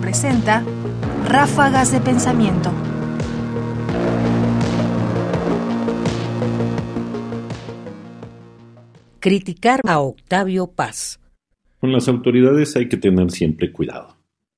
presenta Ráfagas de Pensamiento. Criticar a Octavio Paz. Con las autoridades hay que tener siempre cuidado.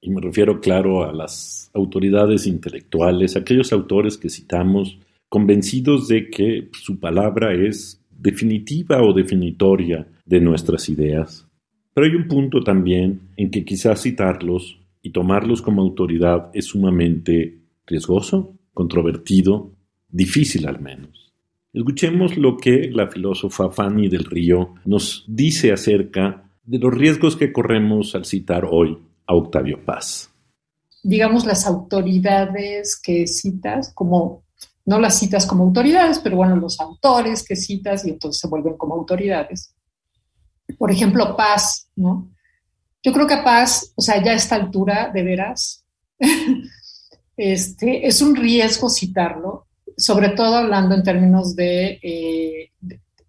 Y me refiero, claro, a las autoridades intelectuales, aquellos autores que citamos convencidos de que su palabra es definitiva o definitoria de nuestras ideas. Pero hay un punto también en que quizás citarlos y tomarlos como autoridad es sumamente riesgoso, controvertido, difícil al menos. Escuchemos lo que la filósofa Fanny del Río nos dice acerca de los riesgos que corremos al citar hoy a Octavio Paz. Digamos las autoridades que citas, como no las citas como autoridades, pero bueno, los autores que citas y entonces se vuelven como autoridades. Por ejemplo, Paz, ¿no? Yo creo que Paz, o sea, ya a esta altura, de veras, este, es un riesgo citarlo, sobre todo hablando en términos de, eh,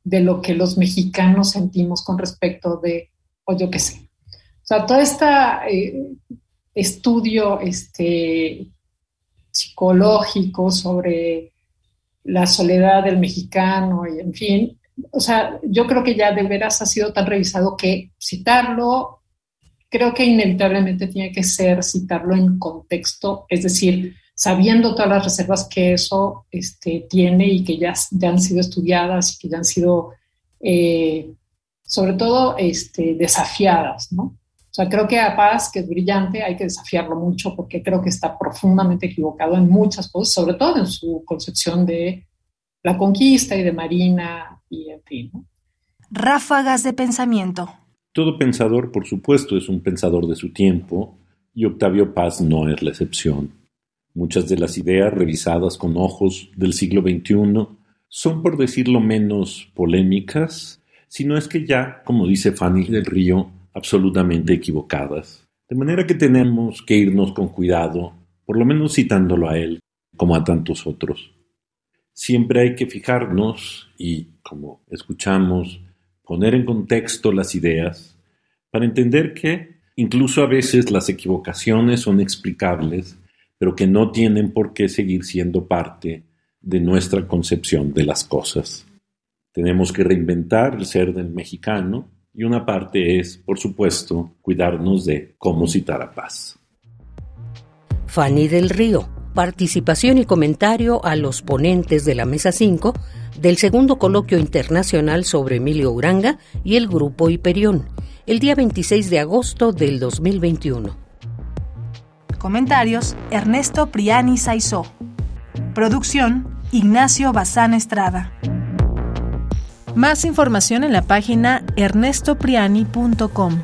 de, lo que los mexicanos sentimos con respecto de, o yo qué sé. O sea, todo este estudio este, psicológico sobre la soledad del mexicano y en fin, o sea, yo creo que ya de veras ha sido tan revisado que citarlo, creo que inevitablemente tiene que ser citarlo en contexto, es decir, sabiendo todas las reservas que eso este, tiene y que ya, ya, han sido estudiadas y que ya han sido, eh, sobre todo, este, desafiadas, ¿no? O sea, creo que a Paz, que es brillante, hay que desafiarlo mucho porque creo que está profundamente equivocado en muchas cosas, sobre todo en su concepción de la conquista y de Marina y en fin. Ráfagas de pensamiento. Todo pensador, por supuesto, es un pensador de su tiempo y Octavio Paz no es la excepción. Muchas de las ideas revisadas con ojos del siglo XXI son, por decirlo menos, polémicas, sino es que ya, como dice Fanny del Río, absolutamente equivocadas. De manera que tenemos que irnos con cuidado, por lo menos citándolo a él, como a tantos otros. Siempre hay que fijarnos y, como escuchamos, poner en contexto las ideas para entender que incluso a veces las equivocaciones son explicables, pero que no tienen por qué seguir siendo parte de nuestra concepción de las cosas. Tenemos que reinventar el ser del mexicano, y una parte es, por supuesto, cuidarnos de cómo citar a paz. Fanny del Río, participación y comentario a los ponentes de la Mesa 5 del segundo coloquio internacional sobre Emilio Uranga y el Grupo Hiperión, el día 26 de agosto del 2021. Comentarios: Ernesto Priani Saizó. Producción: Ignacio Bazán Estrada. Más información en la página ernestopriani.com.